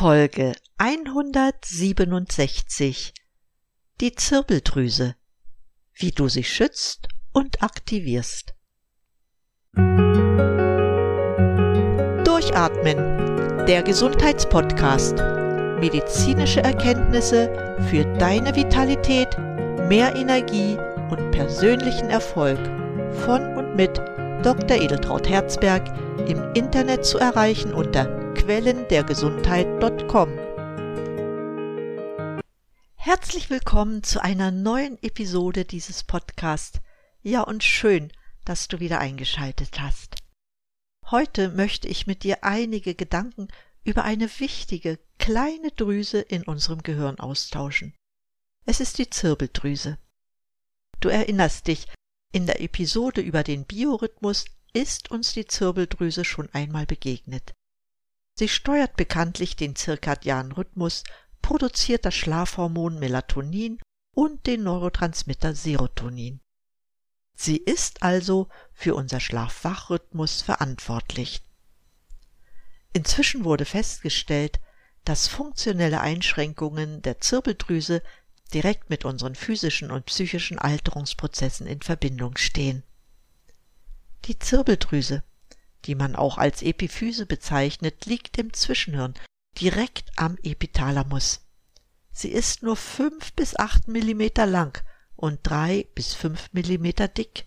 Folge 167 Die Zirbeldrüse Wie du sie schützt und aktivierst. Durchatmen, der Gesundheitspodcast. Medizinische Erkenntnisse für deine Vitalität, mehr Energie und persönlichen Erfolg von und mit Dr. Edeltraut Herzberg im Internet zu erreichen unter quellendergesundheit.com. Herzlich willkommen zu einer neuen Episode dieses Podcasts. Ja, und schön, dass du wieder eingeschaltet hast. Heute möchte ich mit dir einige Gedanken über eine wichtige kleine Drüse in unserem Gehirn austauschen. Es ist die Zirbeldrüse. Du erinnerst dich, in der Episode über den Biorhythmus ist uns die Zirbeldrüse schon einmal begegnet. Sie steuert bekanntlich den zirkadianen Rhythmus, produziert das Schlafhormon Melatonin und den Neurotransmitter Serotonin. Sie ist also für unser Schlaf-Wach-Rhythmus verantwortlich. Inzwischen wurde festgestellt, dass funktionelle Einschränkungen der Zirbeldrüse direkt mit unseren physischen und psychischen Alterungsprozessen in Verbindung stehen. Die Zirbeldrüse die man auch als Epiphyse bezeichnet, liegt im Zwischenhirn, direkt am Epithalamus. Sie ist nur fünf bis acht Millimeter lang und drei bis fünf Millimeter dick.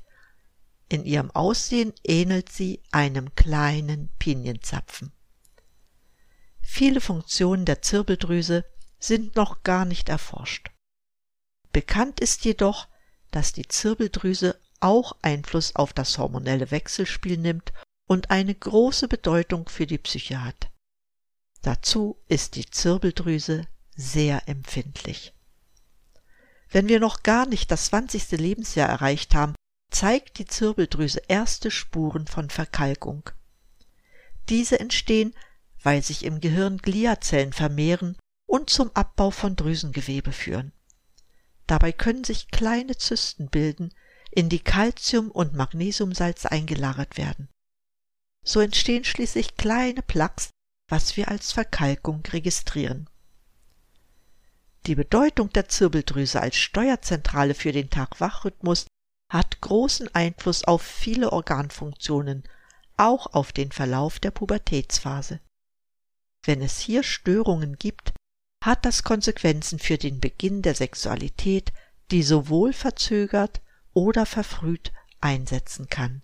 In ihrem Aussehen ähnelt sie einem kleinen Pinienzapfen. Viele Funktionen der Zirbeldrüse sind noch gar nicht erforscht. Bekannt ist jedoch, dass die Zirbeldrüse auch Einfluss auf das hormonelle Wechselspiel nimmt und eine große Bedeutung für die Psyche hat. Dazu ist die Zirbeldrüse sehr empfindlich. Wenn wir noch gar nicht das 20. Lebensjahr erreicht haben, zeigt die Zirbeldrüse erste Spuren von Verkalkung. Diese entstehen, weil sich im Gehirn Gliazellen vermehren und zum Abbau von Drüsengewebe führen. Dabei können sich kleine Zysten bilden, in die Calcium- und Magnesiumsalz eingelagert werden. So entstehen schließlich kleine Plaques, was wir als Verkalkung registrieren. Die Bedeutung der Zirbeldrüse als Steuerzentrale für den Tag-Wach-Rhythmus hat großen Einfluss auf viele Organfunktionen, auch auf den Verlauf der Pubertätsphase. Wenn es hier Störungen gibt, hat das Konsequenzen für den Beginn der Sexualität, die sowohl verzögert oder verfrüht einsetzen kann.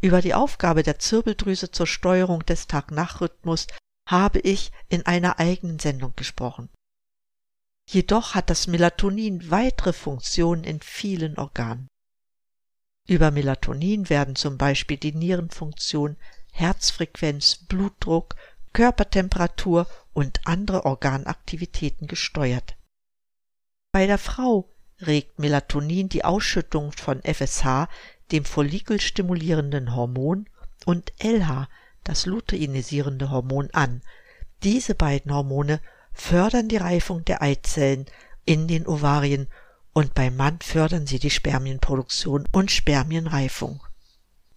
Über die Aufgabe der Zirbeldrüse zur Steuerung des Tag-Nacht-Rhythmus habe ich in einer eigenen Sendung gesprochen. Jedoch hat das Melatonin weitere Funktionen in vielen Organen. Über Melatonin werden zum Beispiel die Nierenfunktion, Herzfrequenz, Blutdruck, Körpertemperatur und andere Organaktivitäten gesteuert. Bei der Frau regt Melatonin die Ausschüttung von FSH dem follikelstimulierenden Hormon, und LH, das luteinisierende Hormon, an. Diese beiden Hormone fördern die Reifung der Eizellen in den Ovarien und beim Mann fördern sie die Spermienproduktion und Spermienreifung.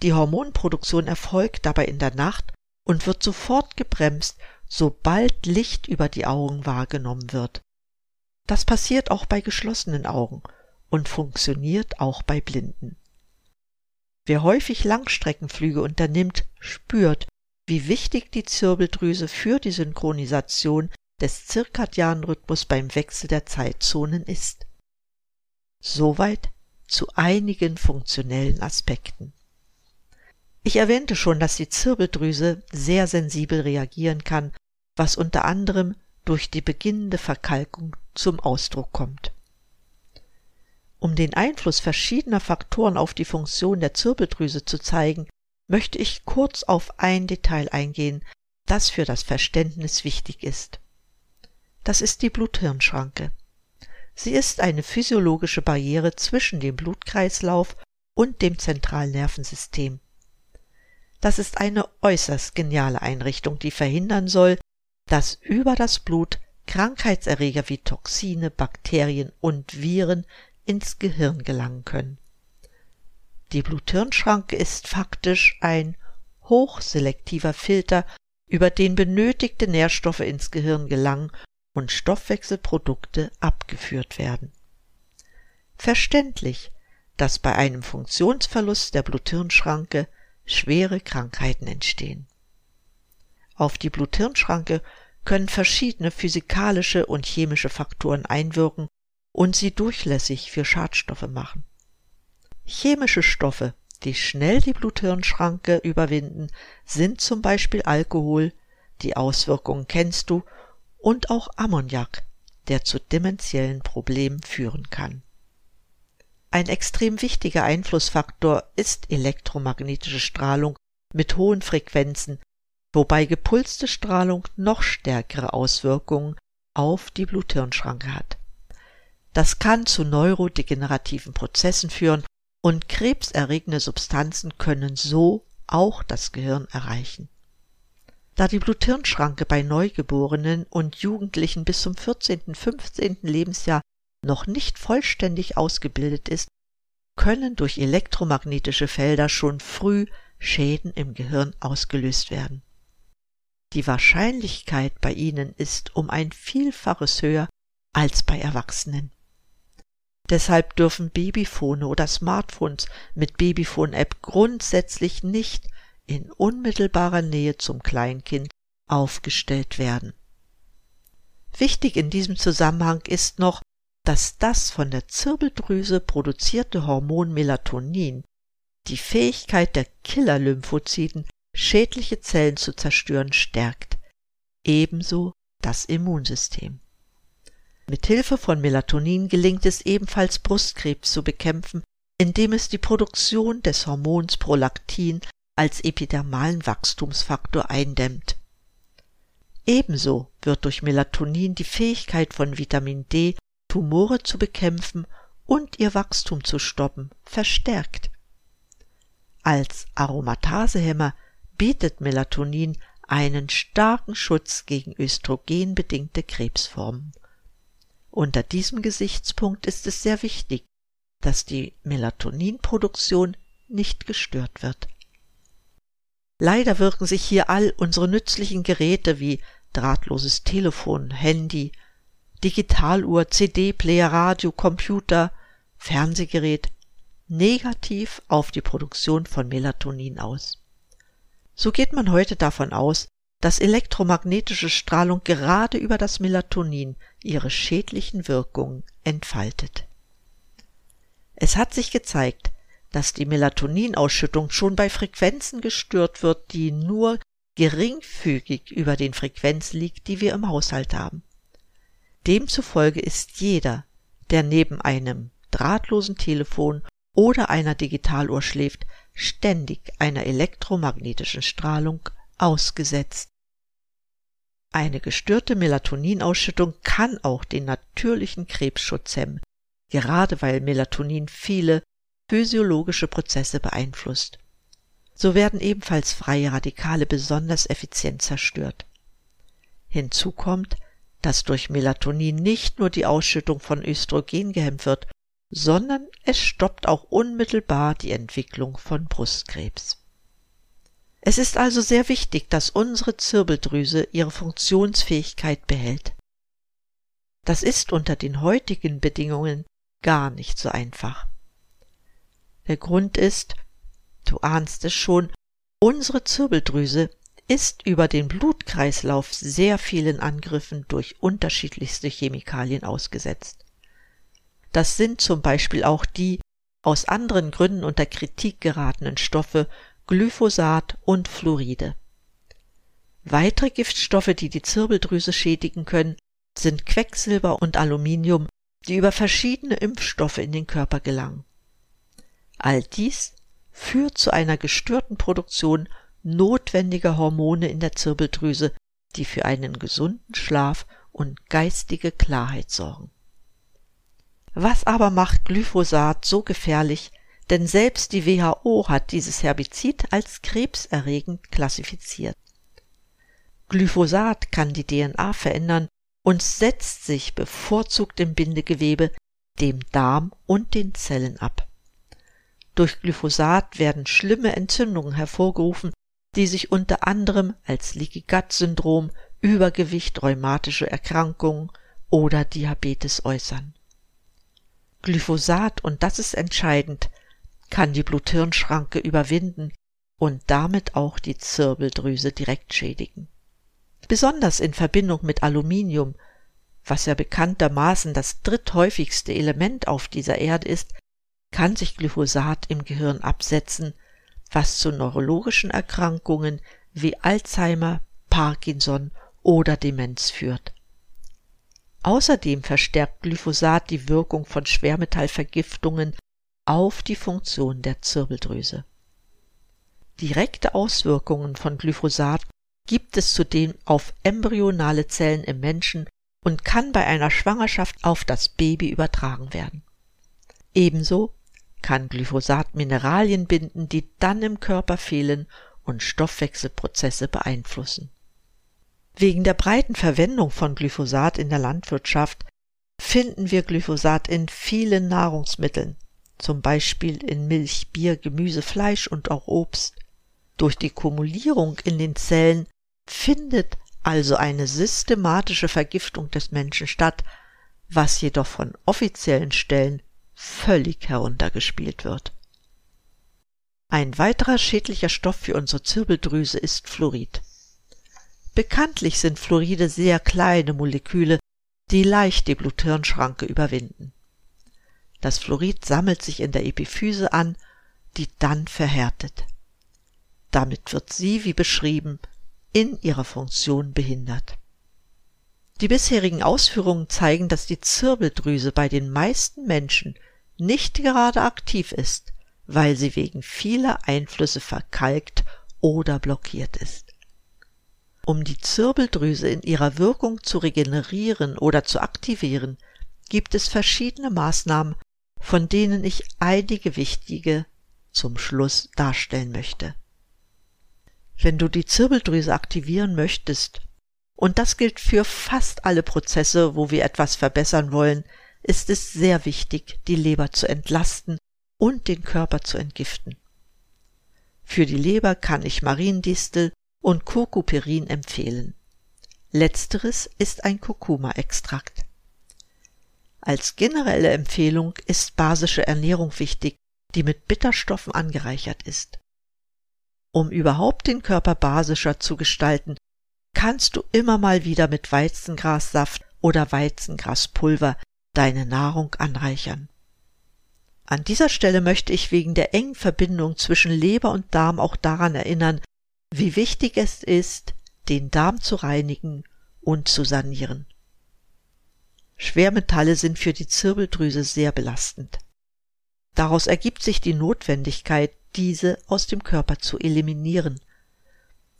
Die Hormonproduktion erfolgt dabei in der Nacht und wird sofort gebremst, sobald Licht über die Augen wahrgenommen wird. Das passiert auch bei geschlossenen Augen und funktioniert auch bei Blinden. Wer häufig Langstreckenflüge unternimmt, spürt, wie wichtig die Zirbeldrüse für die Synchronisation des zirkadianen Rhythmus beim Wechsel der Zeitzonen ist. Soweit zu einigen funktionellen Aspekten. Ich erwähnte schon, dass die Zirbeldrüse sehr sensibel reagieren kann, was unter anderem durch die beginnende Verkalkung zum Ausdruck kommt. Um den Einfluss verschiedener Faktoren auf die Funktion der Zirbeldrüse zu zeigen, möchte ich kurz auf ein Detail eingehen, das für das Verständnis wichtig ist. Das ist die Blut-Hirn-Schranke. Sie ist eine physiologische Barriere zwischen dem Blutkreislauf und dem zentralen Nervensystem. Das ist eine äußerst geniale Einrichtung, die verhindern soll, dass über das Blut Krankheitserreger wie Toxine, Bakterien und Viren ins Gehirn gelangen können. Die Blut-Hirn-Schranke ist faktisch ein hochselektiver Filter, über den benötigte Nährstoffe ins Gehirn gelangen und Stoffwechselprodukte abgeführt werden. Verständlich, dass bei einem Funktionsverlust der Bluthirnschranke schwere Krankheiten entstehen. Auf die Bluthirnschranke können verschiedene physikalische und chemische Faktoren einwirken und sie durchlässig für Schadstoffe machen. Chemische Stoffe, die schnell die Bluthirnschranke überwinden, sind zum Beispiel Alkohol, die Auswirkungen kennst du, und auch Ammoniak, der zu dementiellen Problemen führen kann. Ein extrem wichtiger Einflussfaktor ist elektromagnetische Strahlung mit hohen Frequenzen, wobei gepulste Strahlung noch stärkere Auswirkungen auf die Bluthirnschranke hat. Das kann zu neurodegenerativen Prozessen führen und krebserregende Substanzen können so auch das Gehirn erreichen. Da die Bluthirnschranke bei Neugeborenen und Jugendlichen bis zum 14., 15. Lebensjahr noch nicht vollständig ausgebildet ist, können durch elektromagnetische Felder schon früh Schäden im Gehirn ausgelöst werden. Die Wahrscheinlichkeit bei ihnen ist um ein Vielfaches höher als bei Erwachsenen. Deshalb dürfen Babyphone oder Smartphones mit Babyphone-App grundsätzlich nicht in unmittelbarer Nähe zum Kleinkind aufgestellt werden. Wichtig in diesem Zusammenhang ist noch, dass das von der Zirbeldrüse produzierte Hormon Melatonin die Fähigkeit der Killer-Lymphozyten, schädliche Zellen zu zerstören, stärkt, ebenso das Immunsystem. Mit Hilfe von Melatonin gelingt es ebenfalls Brustkrebs zu bekämpfen, indem es die Produktion des Hormons Prolaktin als epidermalen Wachstumsfaktor eindämmt. Ebenso wird durch Melatonin die Fähigkeit von Vitamin D, Tumore zu bekämpfen und ihr Wachstum zu stoppen, verstärkt. Als Aromatasehemmer bietet Melatonin einen starken Schutz gegen östrogenbedingte Krebsformen. Unter diesem Gesichtspunkt ist es sehr wichtig, dass die Melatoninproduktion nicht gestört wird. Leider wirken sich hier all unsere nützlichen Geräte wie drahtloses Telefon, Handy, Digitaluhr, CD-Player, Radio, Computer, Fernsehgerät negativ auf die Produktion von Melatonin aus. So geht man heute davon aus, dass elektromagnetische Strahlung gerade über das Melatonin ihre schädlichen Wirkungen entfaltet. Es hat sich gezeigt, dass die Melatoninausschüttung schon bei Frequenzen gestört wird, die nur geringfügig über den Frequenzen liegt, die wir im Haushalt haben. Demzufolge ist jeder, der neben einem drahtlosen Telefon oder einer Digitaluhr schläft, ständig einer elektromagnetischen Strahlung ausgesetzt. Eine gestörte Melatoninausschüttung kann auch den natürlichen Krebsschutz hemmen, gerade weil Melatonin viele physiologische Prozesse beeinflusst. So werden ebenfalls freie Radikale besonders effizient zerstört. Hinzu kommt, dass durch Melatonin nicht nur die Ausschüttung von Östrogen gehemmt wird, sondern es stoppt auch unmittelbar die Entwicklung von Brustkrebs. Es ist also sehr wichtig, dass unsere Zirbeldrüse ihre Funktionsfähigkeit behält. Das ist unter den heutigen Bedingungen gar nicht so einfach. Der Grund ist, du ahnst es schon, unsere Zirbeldrüse ist über den Blutkreislauf sehr vielen Angriffen durch unterschiedlichste Chemikalien ausgesetzt. Das sind zum Beispiel auch die aus anderen Gründen unter Kritik geratenen Stoffe Glyphosat und Fluoride. Weitere Giftstoffe, die die Zirbeldrüse schädigen können, sind Quecksilber und Aluminium, die über verschiedene Impfstoffe in den Körper gelangen. All dies führt zu einer gestörten Produktion notwendiger Hormone in der Zirbeldrüse, die für einen gesunden Schlaf und geistige Klarheit sorgen. Was aber macht Glyphosat so gefährlich, denn selbst die WHO hat dieses Herbizid als krebserregend klassifiziert. Glyphosat kann die DNA verändern und setzt sich bevorzugt im Bindegewebe, dem Darm und den Zellen ab. Durch Glyphosat werden schlimme Entzündungen hervorgerufen, die sich unter anderem als Leaky Gut Syndrom, Übergewicht, rheumatische Erkrankungen oder Diabetes äußern. Glyphosat, und das ist entscheidend, kann die Blut-Hirn-Schranke überwinden und damit auch die Zirbeldrüse direkt schädigen. Besonders in Verbindung mit Aluminium, was ja bekanntermaßen das dritthäufigste Element auf dieser Erde ist, kann sich Glyphosat im Gehirn absetzen, was zu neurologischen Erkrankungen wie Alzheimer, Parkinson oder Demenz führt. Außerdem verstärkt Glyphosat die Wirkung von Schwermetallvergiftungen auf die Funktion der Zirbeldrüse. Direkte Auswirkungen von Glyphosat gibt es zudem auf embryonale Zellen im Menschen und kann bei einer Schwangerschaft auf das Baby übertragen werden. Ebenso kann Glyphosat Mineralien binden, die dann im Körper fehlen und Stoffwechselprozesse beeinflussen. Wegen der breiten Verwendung von Glyphosat in der Landwirtschaft finden wir Glyphosat in vielen Nahrungsmitteln, zum Beispiel in Milch, Bier, Gemüse, Fleisch und auch Obst. Durch die Kumulierung in den Zellen findet also eine systematische Vergiftung des Menschen statt, was jedoch von offiziellen Stellen völlig heruntergespielt wird. Ein weiterer schädlicher Stoff für unsere Zirbeldrüse ist Fluorid. Bekanntlich sind Fluoride sehr kleine Moleküle, die leicht die Blut-Hirn-Schranke überwinden. Das Fluorid sammelt sich in der Epiphyse an, die dann verhärtet. Damit wird sie, wie beschrieben, in ihrer Funktion behindert. Die bisherigen Ausführungen zeigen, dass die Zirbeldrüse bei den meisten Menschen nicht gerade aktiv ist, weil sie wegen vieler Einflüsse verkalkt oder blockiert ist. Um die Zirbeldrüse in ihrer Wirkung zu regenerieren oder zu aktivieren, gibt es verschiedene Maßnahmen, von denen ich einige wichtige zum Schluss darstellen möchte. Wenn du die Zirbeldrüse aktivieren möchtest, und das gilt für fast alle Prozesse, wo wir etwas verbessern wollen, ist es sehr wichtig, die Leber zu entlasten und den Körper zu entgiften. Für die Leber kann ich Mariendistel und Kurkuperin empfehlen. Letzteres ist ein Kurkuma-Extrakt. Als generelle Empfehlung ist basische Ernährung wichtig, die mit Bitterstoffen angereichert ist. Um überhaupt den Körper basischer zu gestalten, kannst du immer mal wieder mit Weizengrassaft oder Weizengraspulver deine Nahrung anreichern. An dieser Stelle möchte ich wegen der engen Verbindung zwischen Leber und Darm auch daran erinnern, wie wichtig es ist, den Darm zu reinigen und zu sanieren. Schwermetalle sind für die Zirbeldrüse sehr belastend. Daraus ergibt sich die Notwendigkeit, diese aus dem Körper zu eliminieren.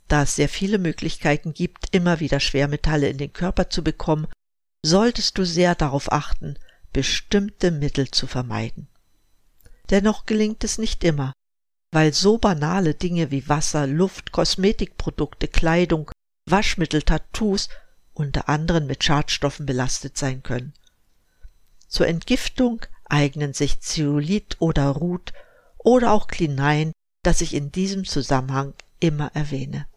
Da es sehr viele Möglichkeiten gibt, immer wieder Schwermetalle in den Körper zu bekommen, solltest du sehr darauf achten, bestimmte Mittel zu vermeiden. Dennoch gelingt es nicht immer, weil so banale Dinge wie Wasser, Luft, Kosmetikprodukte, Kleidung, Waschmittel, Tattoos unter anderem mit Schadstoffen belastet sein können. Zur Entgiftung eignen sich Zeolit oder Ruth oder auch Klinein, das ich in diesem Zusammenhang immer erwähne.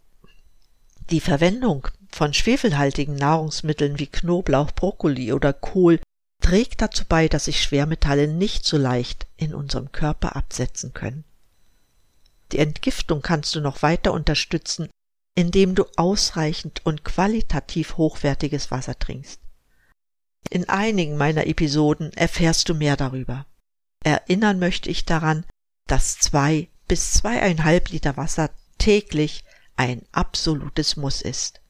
Die Verwendung von schwefelhaltigen Nahrungsmitteln wie Knoblauch, Brokkoli oder Kohl trägt dazu bei, dass sich Schwermetalle nicht so leicht in unserem Körper absetzen können. Die Entgiftung kannst du noch weiter unterstützen, indem du ausreichend und qualitativ hochwertiges Wasser trinkst. In einigen meiner Episoden erfährst du mehr darüber. Erinnern möchte ich daran, dass zwei bis zweieinhalb Liter Wasser täglich ein absolutes Muss ist.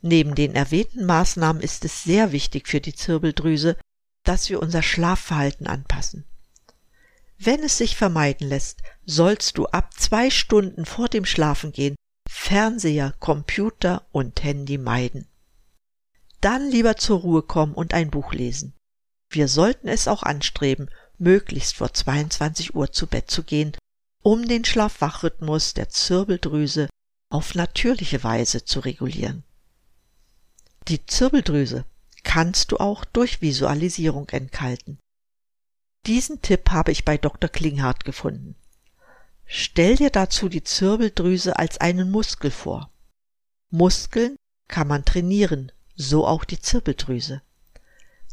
Neben den erwähnten Maßnahmen ist es sehr wichtig für die Zirbeldrüse, dass wir unser Schlafverhalten anpassen. Wenn es sich vermeiden lässt, sollst du ab zwei Stunden vor dem Schlafengehen Fernseher, Computer und Handy meiden. Dann lieber zur Ruhe kommen und ein Buch lesen. Wir sollten es auch anstreben, möglichst vor 22 Uhr zu Bett zu gehen, um den Schlafwachrhythmus der Zirbeldrüse auf natürliche Weise zu regulieren. Die Zirbeldrüse kannst du auch durch Visualisierung entkalten. Diesen Tipp habe ich bei Dr. Klinghardt gefunden. Stell dir dazu die Zirbeldrüse als einen Muskel vor. Muskeln kann man trainieren, so auch die Zirbeldrüse.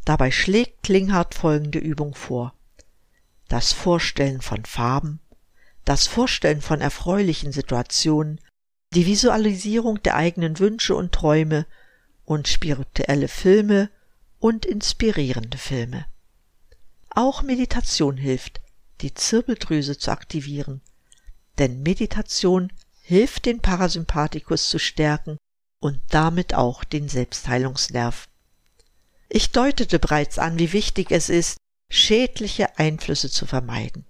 Dabei schlägt Klinghardt folgende Übung vor. Das Vorstellen von Farben, das Vorstellen von erfreulichen Situationen, die Visualisierung der eigenen Wünsche und Träume und spirituelle Filme und inspirierende Filme. Auch Meditation hilft, die Zirbeldrüse zu aktivieren, denn Meditation hilft den Parasympathikus zu stärken und damit auch den Selbstheilungsnerv. Ich deutete bereits an, wie wichtig es ist, schädliche Einflüsse zu vermeiden.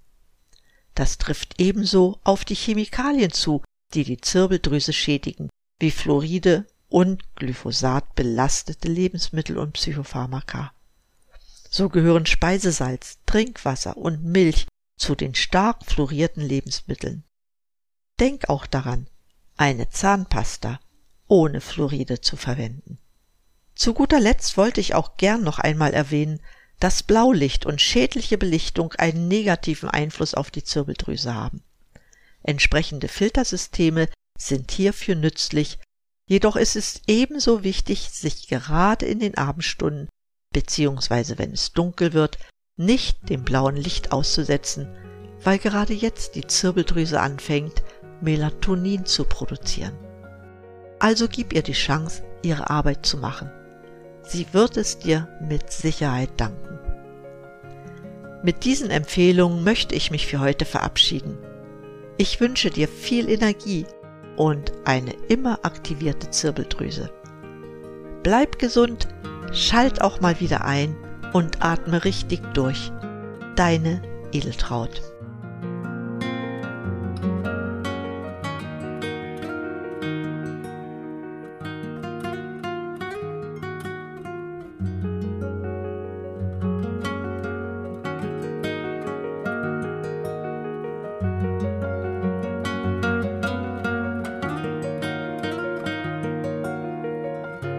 Das trifft ebenso auf die Chemikalien zu, die die Zirbeldrüse schädigen, wie Fluoride und Glyphosat belastete Lebensmittel und Psychopharmaka. So gehören Speisesalz, Trinkwasser und Milch zu den stark fluorierten Lebensmitteln. Denk auch daran, eine Zahnpasta ohne Fluoride zu verwenden. Zu guter Letzt wollte ich auch gern noch einmal erwähnen, dass Blaulicht und schädliche Belichtung einen negativen Einfluss auf die Zirbeldrüse haben. Entsprechende Filtersysteme sind hierfür nützlich, jedoch ist es ebenso wichtig, sich gerade in den Abendstunden beziehungsweise wenn es dunkel wird, nicht dem blauen Licht auszusetzen, weil gerade jetzt die Zirbeldrüse anfängt, Melatonin zu produzieren. Also gib ihr die Chance, ihre Arbeit zu machen. Sie wird es dir mit Sicherheit danken. Mit diesen Empfehlungen möchte ich mich für heute verabschieden. Ich wünsche dir viel Energie und eine immer aktivierte Zirbeldrüse. Bleib gesund, schalt auch mal wieder ein und atme richtig durch. Deine Edeltraut.